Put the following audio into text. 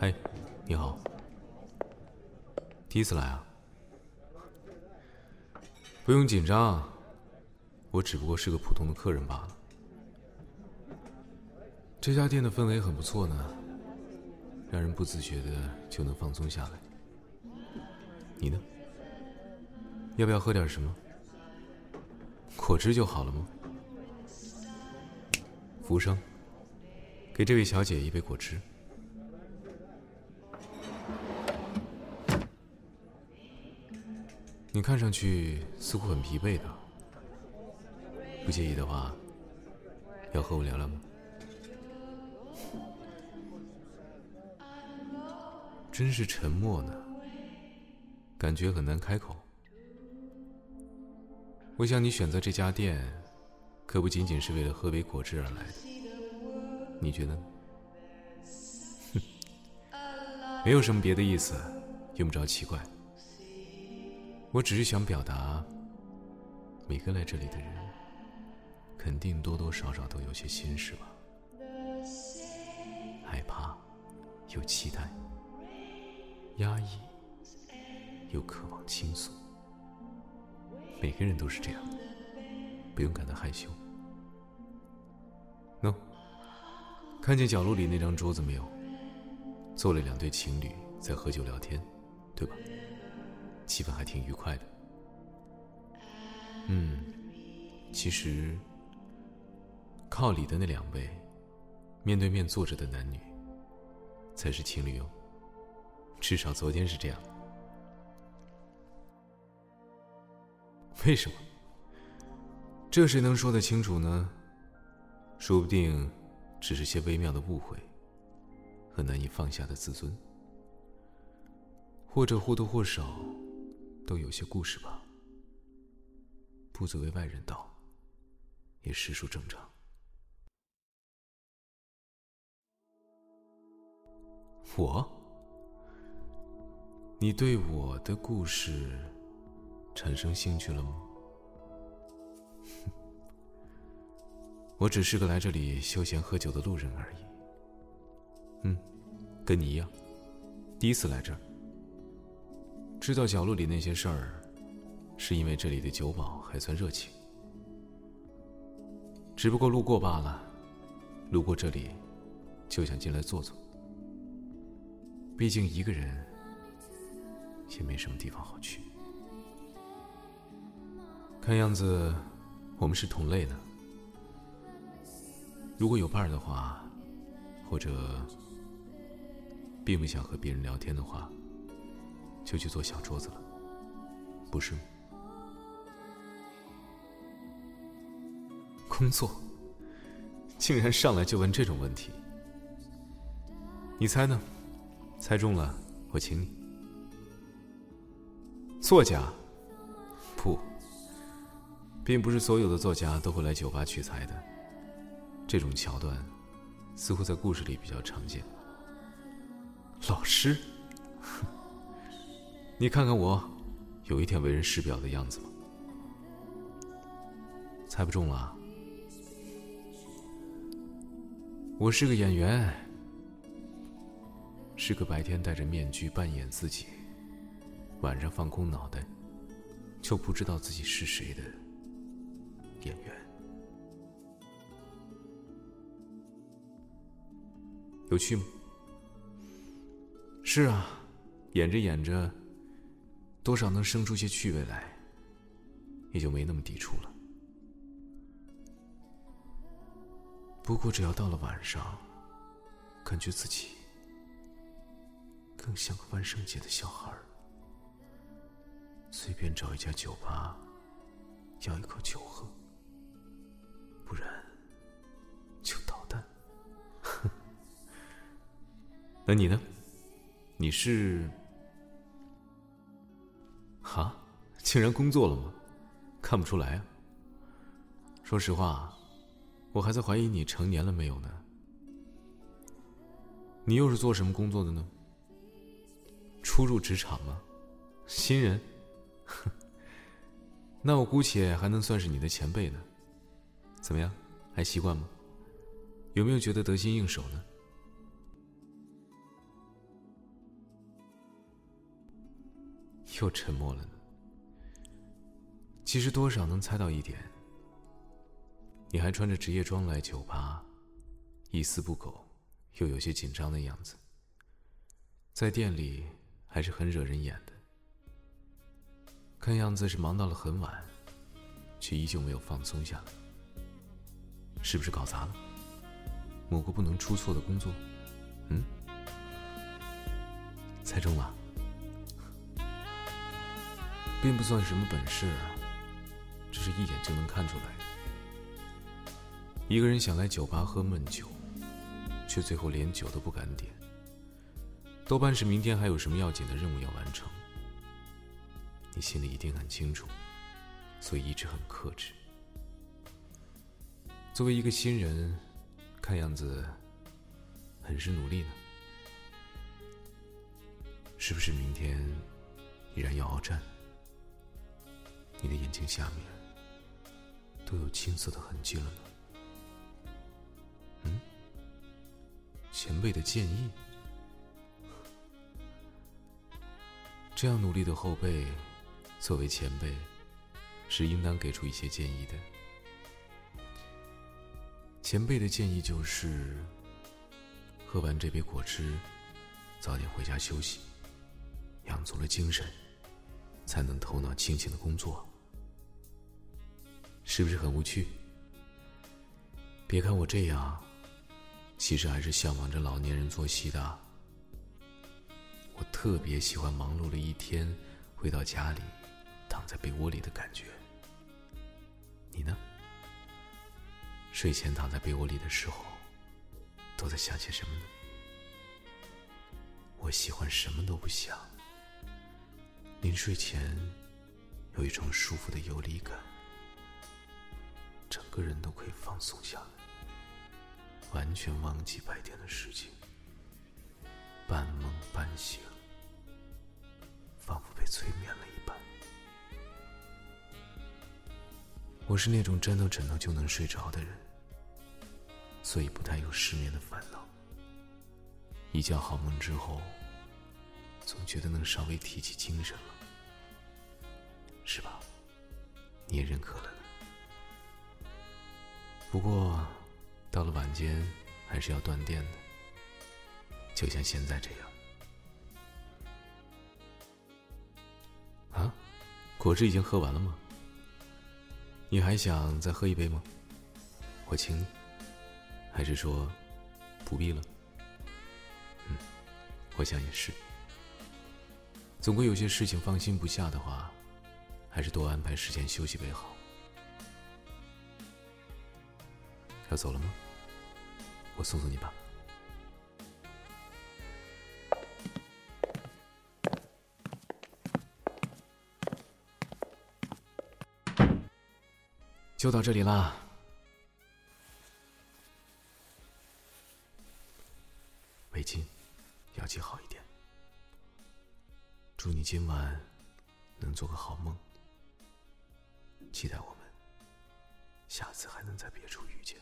嗨，你好。第一次来啊？不用紧张，我只不过是个普通的客人罢了。这家店的氛围很不错呢，让人不自觉的就能放松下来。你呢？要不要喝点什么？果汁就好了吗？服务生，给这位小姐一杯果汁。你看上去似乎很疲惫的，不介意的话，要和我聊聊吗？真是沉默呢，感觉很难开口。我想你选择这家店，可不仅仅是为了喝杯果汁而来的。你觉得呢？哼，没有什么别的意思，用不着奇怪。我只是想表达，每个来这里的人，肯定多多少少都有些心事吧，害怕，又期待，压抑，又渴望倾诉。每个人都是这样，不用感到害羞。喏，看见角落里那张桌子没有？坐了两对情侣在喝酒聊天，对吧？气氛还挺愉快的。嗯，其实靠里的那两位，面对面坐着的男女，才是情侣哦。至少昨天是这样。为什么？这谁能说得清楚呢？说不定只是些微妙的误会和难以放下的自尊，或者或多或少都有些故事吧。不作为外人道，也实属正常。我？你对我的故事？产生兴趣了吗？我只是个来这里休闲喝酒的路人而已。嗯，跟你一样，第一次来这儿。知道角落里那些事儿，是因为这里的酒保还算热情。只不过路过罢了，路过这里，就想进来坐坐。毕竟一个人，也没什么地方好去。看样子，我们是同类的。如果有伴儿的话，或者并不想和别人聊天的话，就去做小桌子了，不是吗？工作，竟然上来就问这种问题？你猜呢？猜中了，我请你。作家，不。并不是所有的作家都会来酒吧取材的，这种桥段似乎在故事里比较常见。老师，哼你看看我，有一天为人师表的样子吗？猜不中了，我是个演员，是个白天戴着面具扮演自己，晚上放空脑袋就不知道自己是谁的。演员有趣吗？是啊，演着演着，多少能生出些趣味来，也就没那么抵触了。不过，只要到了晚上，感觉自己更像个万圣节的小孩儿，随便找一家酒吧，要一口酒喝。不然，就捣蛋。那你呢？你是？竟然工作了吗？看不出来啊。说实话，我还在怀疑你成年了没有呢。你又是做什么工作的呢？初入职场吗？新人？哼。那我姑且还能算是你的前辈呢。怎么样？还习惯吗？有没有觉得得心应手呢？又沉默了呢。其实多少能猜到一点，你还穿着职业装来酒吧，一丝不苟，又有些紧张的样子。在店里还是很惹人眼的，看样子是忙到了很晚，却依旧没有放松下来。是不是搞砸了某个不能出错的工作？嗯，猜中了，并不算什么本事，只是一眼就能看出来。一个人想来酒吧喝闷酒，却最后连酒都不敢点，多半是明天还有什么要紧的任务要完成。你心里一定很清楚，所以一直很克制。作为一个新人，看样子很是努力呢。是不是明天依然要鏖战？你的眼睛下面都有青色的痕迹了呢。嗯，前辈的建议，这样努力的后辈，作为前辈，是应当给出一些建议的。前辈的建议就是：喝完这杯果汁，早点回家休息，养足了精神，才能头脑清醒的工作。是不是很无趣？别看我这样，其实还是向往着老年人作息的。我特别喜欢忙碌了一天，回到家里，躺在被窝里的感觉。你呢？睡前躺在被窝里的时候，都在想些什么呢？我喜欢什么都不想，临睡前有一种舒服的游离感，整个人都可以放松下来，完全忘记白天的事情，半梦半醒，仿佛被催眠了一般。我是那种沾到枕头就能睡着的人，所以不太有失眠的烦恼。一觉好梦之后，总觉得能稍微提起精神了，是吧？你也认可了。不过，到了晚间还是要断电的，就像现在这样。啊，果汁已经喝完了吗？你还想再喝一杯吗？我请你，还是说不必了？嗯，我想也是。总归有些事情放心不下的话，还是多安排时间休息为好。要走了吗？我送送你吧。就到这里啦，围巾要系好一点。祝你今晚能做个好梦，期待我们下次还能在别处遇见。